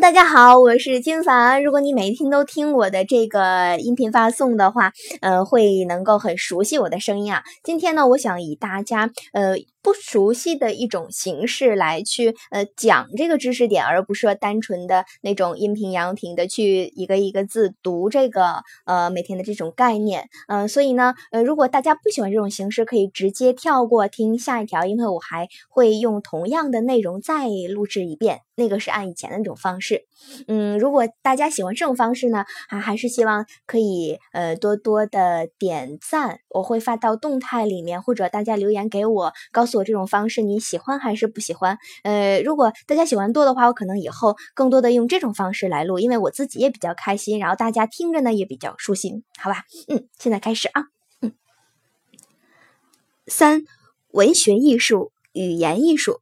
大家好，我是金凡。如果你每一天都听我的这个音频发送的话，呃，会能够很熟悉我的声音啊。今天呢，我想以大家呃不熟悉的一种形式来去呃讲这个知识点，而不是说单纯的那种阴平阳平的去一个一个字读这个呃每天的这种概念。嗯，所以呢，呃，如果大家不喜欢这种形式，可以直接跳过听下一条，因为我还会用同样的内容再录制一遍。那个是按以前的那种方式，嗯，如果大家喜欢这种方式呢，还还是希望可以呃多多的点赞，我会发到动态里面，或者大家留言给我，告诉我这种方式你喜欢还是不喜欢。呃，如果大家喜欢多的话，我可能以后更多的用这种方式来录，因为我自己也比较开心，然后大家听着呢也比较舒心，好吧？嗯，现在开始啊，嗯，三文学艺术、语言艺术。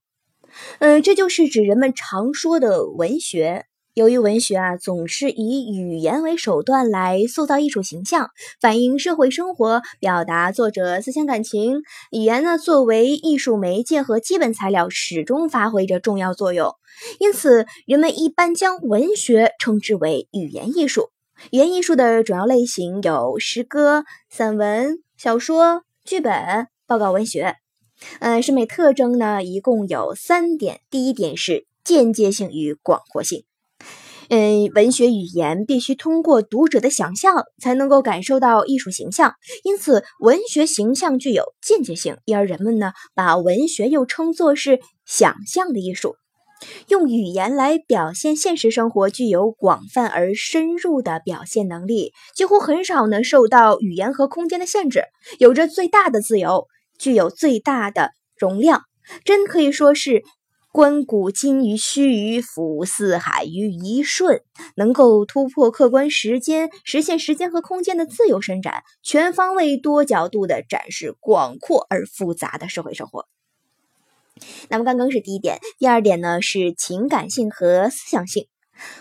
嗯，这就是指人们常说的文学。由于文学啊，总是以语言为手段来塑造艺术形象，反映社会生活，表达作者思想感情。语言呢，作为艺术媒介和基本材料，始终发挥着重要作用。因此，人们一般将文学称之为语言艺术。语言艺术的主要类型有诗歌、散文、小说、剧本、报告文学。呃，审美特征呢，一共有三点。第一点是间接性与广阔性。嗯，文学语言必须通过读者的想象才能够感受到艺术形象，因此文学形象具有间接性，因而人们呢把文学又称作是想象的艺术。用语言来表现现实生活，具有广泛而深入的表现能力，几乎很少能受到语言和空间的限制，有着最大的自由。具有最大的容量，真可以说是观古今于须臾，俯四海于一瞬，能够突破客观时间，实现时间和空间的自由伸展，全方位、多角度的展示广阔而复杂的社会生活。那么，刚刚是第一点，第二点呢是情感性和思想性。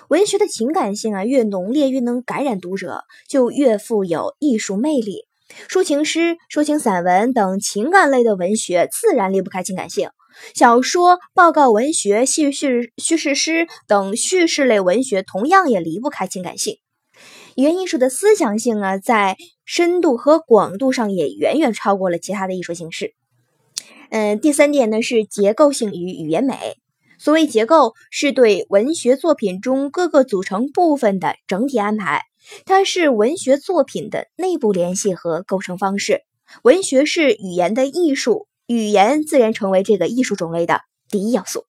文学的情感性啊，越浓烈，越能感染读者，就越富有艺术魅力。抒情诗、抒情散文等情感类的文学自然离不开情感性。小说、报告文学、叙事叙事诗等叙事类文学同样也离不开情感性。语言艺术的思想性啊，在深度和广度上也远远超过了其他的艺术形式。嗯，第三点呢是结构性与语言美。所谓结构，是对文学作品中各个组成部分的整体安排。它是文学作品的内部联系和构成方式。文学是语言的艺术，语言自然成为这个艺术种类的第一要素。